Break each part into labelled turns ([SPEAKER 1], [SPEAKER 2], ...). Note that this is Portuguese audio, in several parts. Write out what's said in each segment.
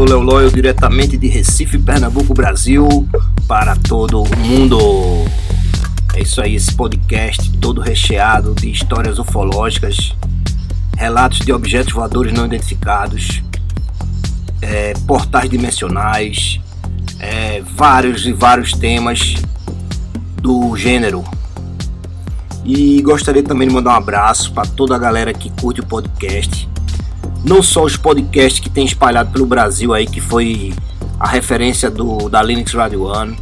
[SPEAKER 1] sou Léo Loyo, diretamente de Recife, Pernambuco, Brasil, para todo mundo. É isso aí, esse podcast todo recheado de histórias ufológicas, relatos de objetos voadores não identificados, é, portais dimensionais, é, vários e vários temas do gênero. E gostaria também de mandar um abraço para toda a galera que curte o podcast não só os podcasts que tem espalhado pelo Brasil aí, que foi a referência do, da Linux Radio One.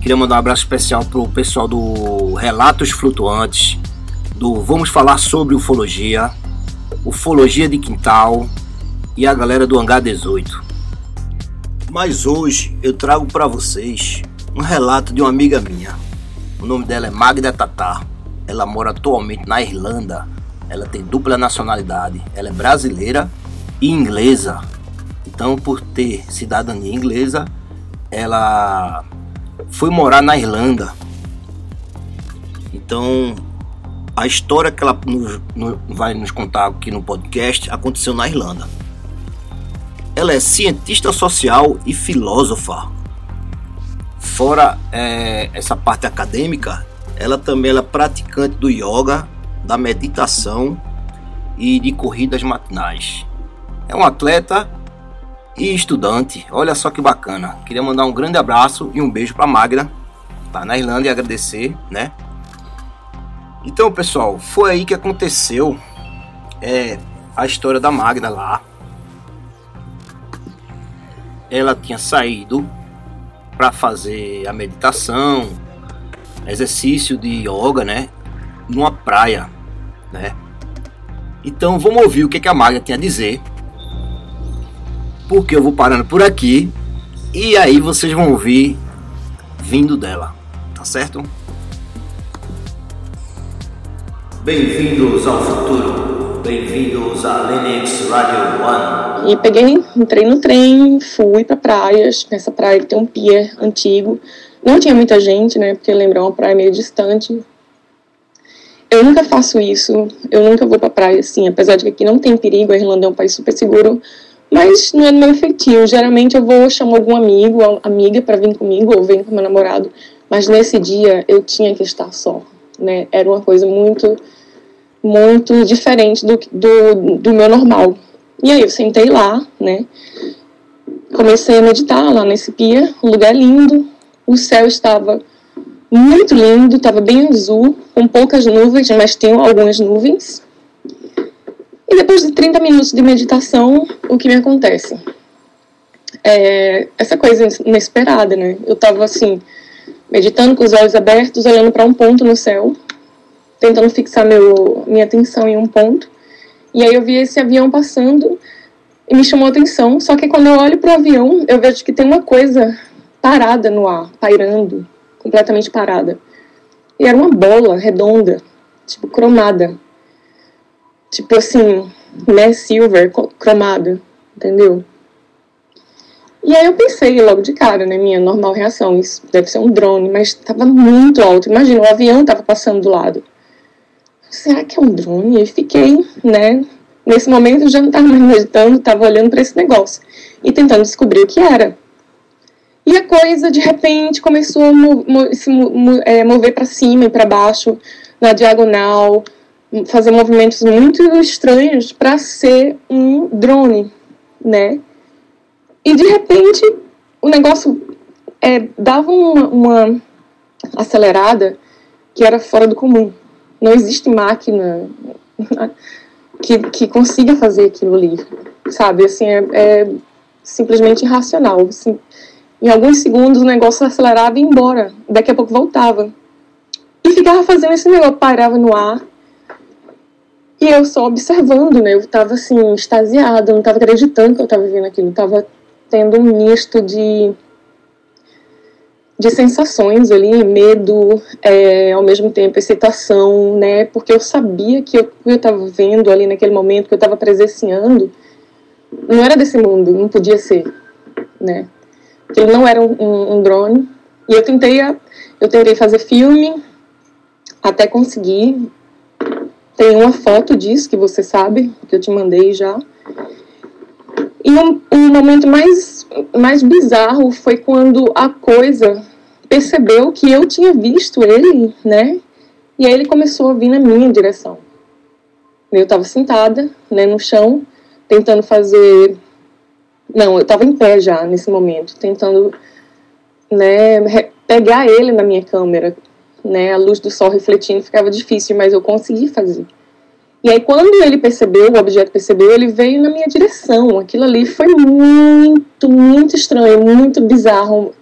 [SPEAKER 1] Queria mandar um abraço especial pro pessoal do Relatos Flutuantes, do Vamos Falar sobre Ufologia, Ufologia de Quintal e a galera do Hangar 18. Mas hoje eu trago para vocês um relato de uma amiga minha. O nome dela é Magda Tatar. Ela mora atualmente na Irlanda ela tem dupla nacionalidade, ela é brasileira e inglesa. Então, por ter cidadania inglesa, ela foi morar na Irlanda. Então, a história que ela nos, no, vai nos contar aqui no podcast aconteceu na Irlanda. Ela é cientista social e filósofa. Fora é, essa parte acadêmica, ela também é praticante do yoga da meditação e de corridas matinais. É um atleta e estudante. Olha só que bacana. Queria mandar um grande abraço e um beijo para Magda, tá na Irlanda e agradecer, né? Então, pessoal, foi aí que aconteceu é, a história da Magda lá. Ela tinha saído para fazer a meditação, exercício de yoga, né? Numa praia, né? Então vamos ouvir o que, que a Magda tem a dizer. Porque eu vou parando por aqui e aí vocês vão ouvir vindo dela, tá certo? Bem-vindos ao futuro. Bem-vindos a Linux Radio One.
[SPEAKER 2] E peguei, entrei no trem, fui para praias. Nessa praia que tem um pier antigo. Não tinha muita gente, né? Porque lembra uma praia meio distante. Eu nunca faço isso, eu nunca vou pra praia assim, apesar de que aqui não tem perigo, a Irlanda é um país super seguro, mas não é do meu efetivo. Geralmente eu vou chamar algum amigo, amiga para vir comigo, ou venho com meu namorado, mas nesse dia eu tinha que estar só, né? Era uma coisa muito, muito diferente do, do, do meu normal. E aí eu sentei lá, né? Comecei a meditar lá nesse pia, um lugar lindo, o céu estava muito lindo, estava bem azul, com poucas nuvens, mas tinham algumas nuvens. E depois de 30 minutos de meditação, o que me acontece? É essa coisa inesperada, né? Eu estava assim, meditando com os olhos abertos, olhando para um ponto no céu, tentando fixar meu, minha atenção em um ponto. E aí eu vi esse avião passando e me chamou a atenção. Só que quando eu olho para o avião, eu vejo que tem uma coisa parada no ar, pairando completamente parada. E era uma bola redonda, tipo cromada. Tipo assim, né, silver, cromada, entendeu? E aí eu pensei logo de cara, né, minha normal reação, isso deve ser um drone, mas estava muito alto. Imagina, o avião estava passando do lado. Será que é um drone? E fiquei, né, nesse momento eu já não estava mais meditando, estava olhando para esse negócio e tentando descobrir o que era. E a coisa, de repente, começou a se é, mover para cima e para baixo, na diagonal, fazer movimentos muito estranhos para ser um drone, né? E de repente, o negócio é, dava uma, uma acelerada que era fora do comum. Não existe máquina que, que consiga fazer aquilo ali, sabe? Assim, é, é simplesmente irracional. Assim, em alguns segundos o negócio acelerava e ia embora. Daqui a pouco voltava. E ficava fazendo esse negócio, parava no ar. E eu só observando, né? Eu tava assim, extasiada, não tava acreditando que eu tava vendo aquilo. Eu tava tendo um misto de, de sensações ali, medo, é, ao mesmo tempo excitação, né? Porque eu sabia que eu, eu tava vendo ali naquele momento, que eu tava presenciando, não era desse mundo, não podia ser, né? Que ele não era um, um, um drone. E eu tentei, eu tentei fazer filme até conseguir. Tem uma foto disso que você sabe, que eu te mandei já. E um, um momento mais, mais bizarro foi quando a coisa percebeu que eu tinha visto ele, né? E aí ele começou a vir na minha direção. Eu estava sentada, né, no chão, tentando fazer. Não, eu estava em pé já nesse momento, tentando, né, pegar ele na minha câmera, né? A luz do sol refletindo ficava difícil, mas eu consegui fazer. E aí, quando ele percebeu, o objeto percebeu, ele veio na minha direção. Aquilo ali foi muito, muito estranho, muito bizarro.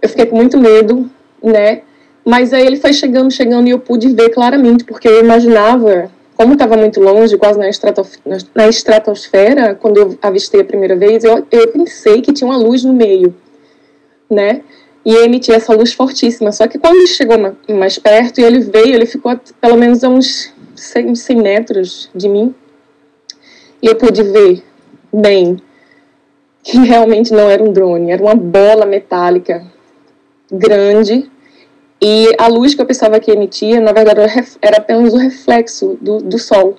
[SPEAKER 2] Eu fiquei com muito medo, né? Mas aí ele foi chegando, chegando e eu pude ver claramente, porque eu imaginava, como estava muito longe, quase na, estratof na estratosfera, quando eu avistei a primeira vez, eu, eu pensei que tinha uma luz no meio, né? E emitia essa luz fortíssima. Só que quando ele chegou mais perto e ele veio, ele ficou pelo menos a uns 100, 100 metros de mim. E eu pude ver bem que realmente não era um drone, era uma bola metálica grande. E a luz que eu pensava que emitia, na verdade, era apenas o reflexo do, do sol.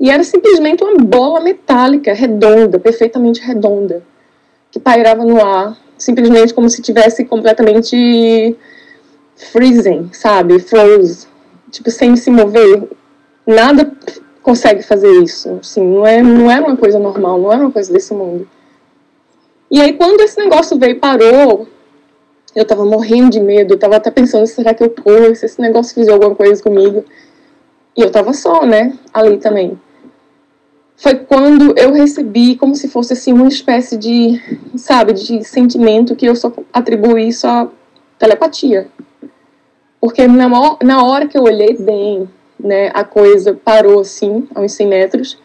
[SPEAKER 2] E era simplesmente uma bola metálica, redonda, perfeitamente redonda, que pairava no ar, simplesmente como se tivesse completamente freezing, sabe? Froze. Tipo, sem se mover nada consegue fazer isso. Assim, não, é, não era uma coisa normal, não era uma coisa desse mundo. E aí, quando esse negócio veio e parou, eu tava morrendo de medo, eu tava até pensando, será que eu corro, se esse negócio fizer alguma coisa comigo? E eu tava só, né, ali também. Foi quando eu recebi como se fosse assim uma espécie de, sabe, de sentimento que eu só atribuí só telepatia. Porque na, na hora que eu olhei bem, né, a coisa parou assim, a uns 100 metros,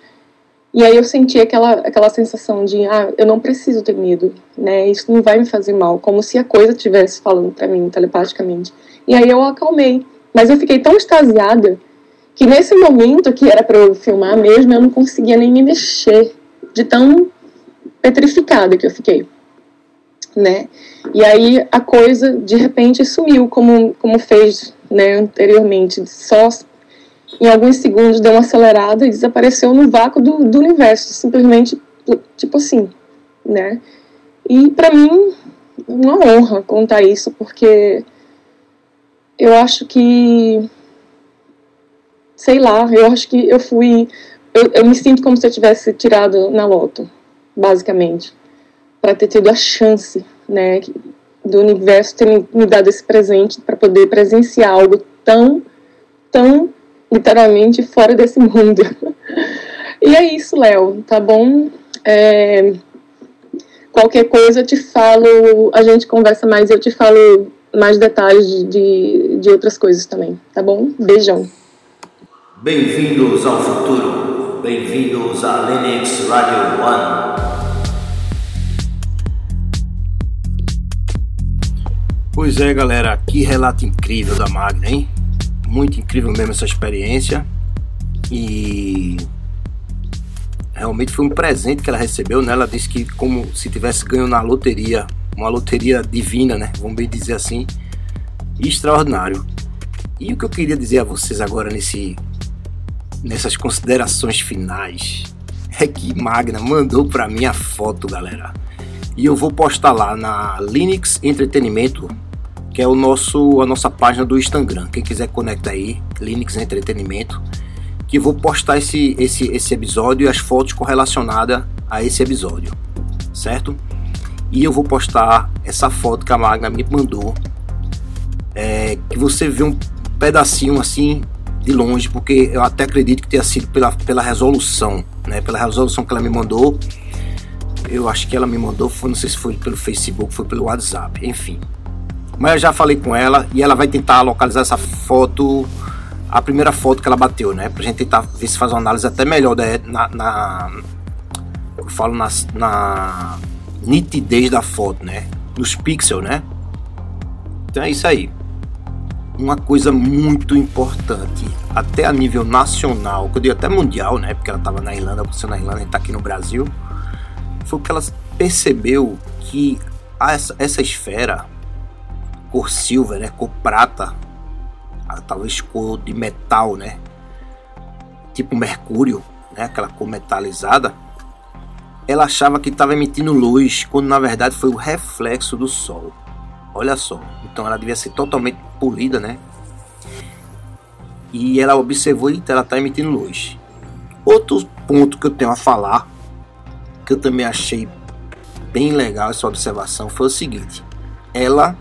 [SPEAKER 2] e aí eu senti aquela, aquela sensação de, ah, eu não preciso ter medo, né, isso não vai me fazer mal, como se a coisa estivesse falando para mim telepaticamente. E aí eu acalmei, mas eu fiquei tão extasiada que nesse momento que era para eu filmar mesmo, eu não conseguia nem me mexer, de tão petrificada que eu fiquei, né. E aí a coisa de repente sumiu, como, como fez né, anteriormente, só em alguns segundos deu uma acelerada e desapareceu no vácuo do, do universo, simplesmente tipo assim, né? E para mim uma honra contar isso porque eu acho que sei lá, eu acho que eu fui eu, eu me sinto como se eu tivesse tirado na loto, basicamente, para ter tido a chance, né, do universo ter me, me dado esse presente para poder presenciar algo tão tão literalmente fora desse mundo. e é isso, Léo, tá bom? É, qualquer coisa eu te falo, a gente conversa mais, eu te falo mais detalhes de, de, de outras coisas também, tá bom? Beijão.
[SPEAKER 1] Bem-vindos ao futuro, bem-vindos a Linux Radio One. Pois é, galera, que relato incrível da Magna, hein? Muito incrível mesmo essa experiência e realmente foi um presente que ela recebeu, né? Ela disse que como se tivesse ganho na loteria, uma loteria divina, né? Vamos bem dizer assim, extraordinário. E o que eu queria dizer a vocês agora nesse nessas considerações finais é que Magna mandou para mim a foto, galera. E eu vou postar lá na Linux Entretenimento que é o nosso a nossa página do Instagram. Quem quiser conectar aí, Linux Entretenimento, que vou postar esse esse esse episódio e as fotos correlacionadas a esse episódio, certo? E eu vou postar essa foto que a Magna me mandou, é, que você vê um pedacinho assim de longe, porque eu até acredito que tenha sido pela, pela resolução, né? Pela resolução que ela me mandou. Eu acho que ela me mandou, foi, não sei se foi pelo Facebook, foi pelo WhatsApp, enfim. Mas eu já falei com ela e ela vai tentar localizar essa foto, a primeira foto que ela bateu, né? Pra gente tentar ver se faz uma análise até melhor né? na, na eu falo na, na nitidez da foto, né? Nos pixels, né? Então é isso aí. Uma coisa muito importante, até a nível nacional, que eu digo até mundial, né? Porque ela estava na Irlanda, aconteceu na Irlanda e está aqui no Brasil, foi que ela percebeu que essa, essa esfera cor silver, né? Cor prata, ah, talvez cor de metal, né? Tipo mercúrio, né? Aquela cor metalizada. ela achava que estava emitindo luz, quando na verdade foi o reflexo do sol. Olha só, então ela devia ser totalmente polida, né? E ela observou e ela está emitindo luz. Outro ponto que eu tenho a falar, que eu também achei bem legal essa observação, foi o seguinte: ela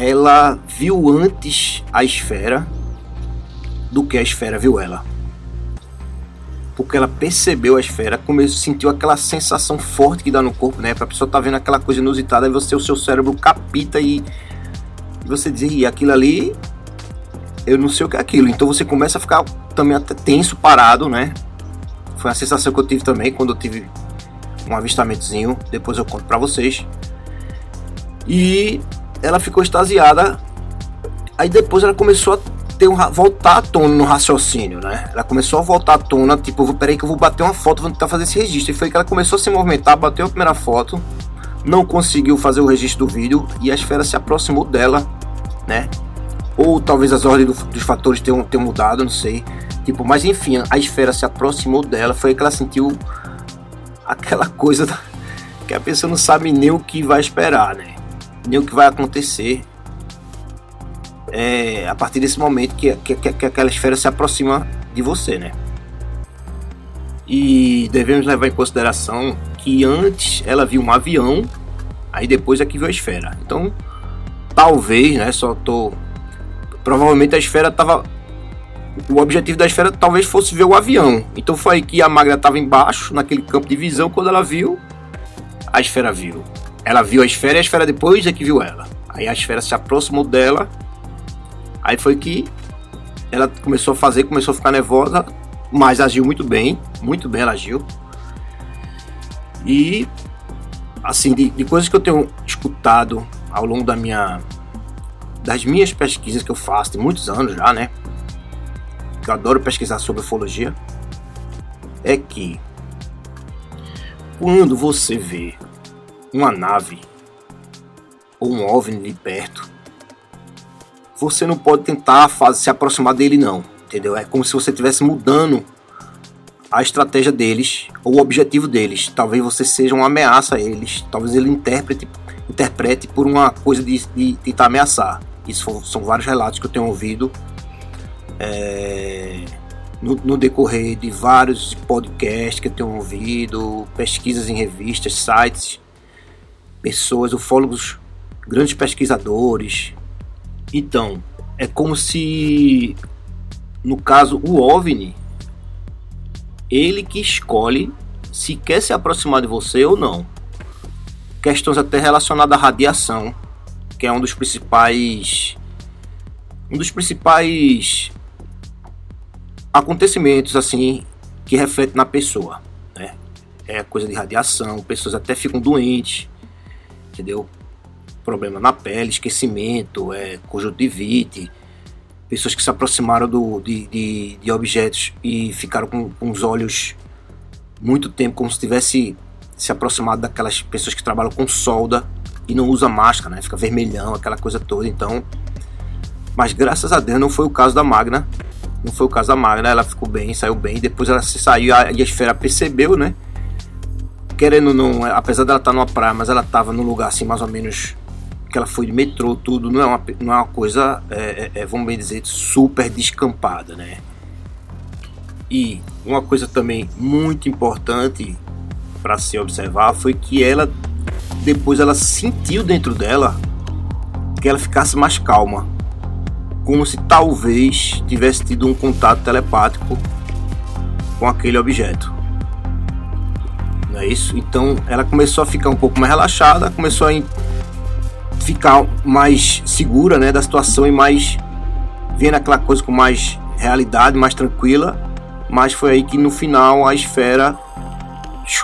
[SPEAKER 1] ela viu antes a esfera do que a esfera viu ela porque ela percebeu a esfera, começou, sentiu aquela sensação forte que dá no corpo, né? A pessoa tá vendo aquela coisa inusitada, e você, o seu cérebro capita e, você diz, e aquilo ali, eu não sei o que é aquilo. Então você começa a ficar também até tenso, parado, né? Foi a sensação que eu tive também quando eu tive um avistamentozinho. Depois eu conto para vocês. E ela ficou extasiada. Aí depois ela começou a ter um, voltar à tona no raciocínio, né? Ela começou a voltar à tona, tipo, peraí que eu vou bater uma foto, vou tentar fazer esse registro. E foi que ela começou a se movimentar, bateu a primeira foto, não conseguiu fazer o registro do vídeo e a esfera se aproximou dela, né? Ou talvez as ordens do, dos fatores tenham, tenham mudado, não sei. Tipo, mas enfim, a esfera se aproximou dela, foi que ela sentiu aquela coisa da, que a pessoa não sabe nem o que vai esperar, né? Nem o que vai acontecer é a partir desse momento que, que, que aquela esfera se aproxima de você, né? E devemos levar em consideração que antes ela viu um avião, aí depois é que viu a esfera. Então, talvez, né? Só tô. Provavelmente a esfera estava. O objetivo da esfera talvez fosse ver o avião. Então foi aí que a Magra estava embaixo, naquele campo de visão. Quando ela viu, a esfera viu. Ela viu a esfera e a esfera depois é que viu ela. Aí a esfera se aproximou dela Aí foi que ela começou a fazer, começou a ficar nervosa, mas agiu muito bem, muito bem ela agiu. E assim, de, de coisas que eu tenho escutado ao longo da minha das minhas pesquisas que eu faço, tem muitos anos já, né? Que eu adoro pesquisar sobre ufologia, é que quando você vê uma nave ou um OVNI de perto, você não pode tentar fazer, se aproximar dele não, entendeu? É como se você estivesse mudando a estratégia deles ou o objetivo deles. Talvez você seja uma ameaça a eles, talvez ele interprete, interprete por uma coisa de, de tentar ameaçar. Isso são vários relatos que eu tenho ouvido é, no, no, decorrer de vários podcasts que eu tenho ouvido, pesquisas em revistas, sites, pessoas, ufólogos, grandes pesquisadores, então, é como se, no caso, o OVNI, ele que escolhe se quer se aproximar de você ou não. Questões até relacionadas à radiação, que é um dos principais um dos principais acontecimentos assim que reflete na pessoa, né? É coisa de radiação, pessoas até ficam doentes, entendeu? problema na pele, esquecimento, é, conjuntivite, pessoas que se aproximaram do, de, de, de objetos e ficaram com, com, os olhos muito tempo, como se tivesse se aproximado daquelas pessoas que trabalham com solda e não usa máscara, né? Fica vermelhão, aquela coisa toda. Então, mas graças a Deus não foi o caso da Magna. Não foi o caso da Magna, ela ficou bem, saiu bem. Depois ela se saiu e a esfera percebeu, né? Querendo não, apesar dela estar numa praia, mas ela estava num lugar assim mais ou menos que ela foi de metrô, tudo, não é uma, não é uma coisa, é, é, é, vamos bem dizer, super descampada, né? E uma coisa também muito importante para se observar foi que ela, depois ela sentiu dentro dela que ela ficasse mais calma, como se talvez tivesse tido um contato telepático com aquele objeto. Não é isso? Então ela começou a ficar um pouco mais relaxada, começou a ficar mais segura né, da situação e mais vendo aquela coisa com mais realidade, mais tranquila. Mas foi aí que no final a esfera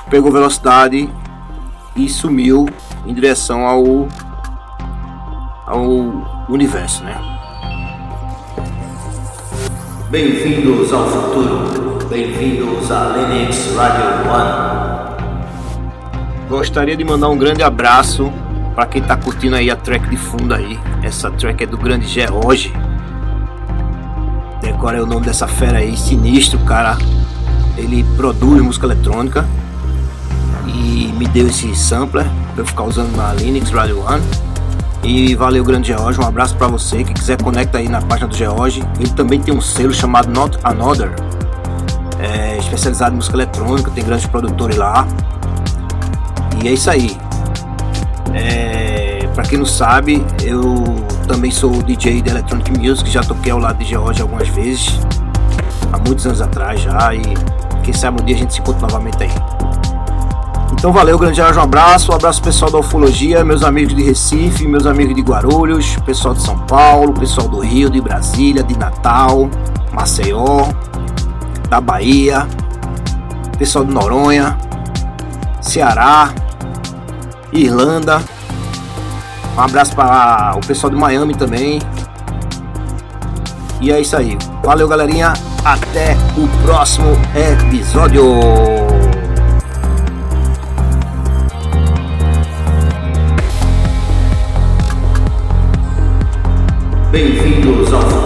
[SPEAKER 1] pegou velocidade e sumiu em direção ao ao universo, né? Bem-vindos ao futuro. Bem-vindos a Linux Radio One. Gostaria de mandar um grande abraço para quem tá curtindo aí a track de fundo aí, essa track é do grande George. Decora é o nome dessa fera aí, sinistro, cara. ele produz música eletrônica e me deu esse sampler para eu ficar usando na Linux Radio One. E valeu, grande George. Um abraço para você. Quem quiser, conecta aí na página do George. Ele também tem um selo chamado Not Another, é, especializado em música eletrônica. Tem grandes produtores lá. E é isso aí. É, para quem não sabe, eu também sou DJ de Electronic Music. Já toquei ao lado de George algumas vezes, há muitos anos atrás já. E quem sabe um dia a gente se encontra novamente aí. Então valeu, grande um abraço, um abraço pessoal da Ufologia, meus amigos de Recife, meus amigos de Guarulhos, pessoal de São Paulo, pessoal do Rio, de Brasília, de Natal, Maceió, da Bahia, pessoal de Noronha, Ceará, Irlanda. Um abraço para o pessoal de Miami também. E é isso aí. Valeu, galerinha. Até o próximo episódio. Bem-vindos ao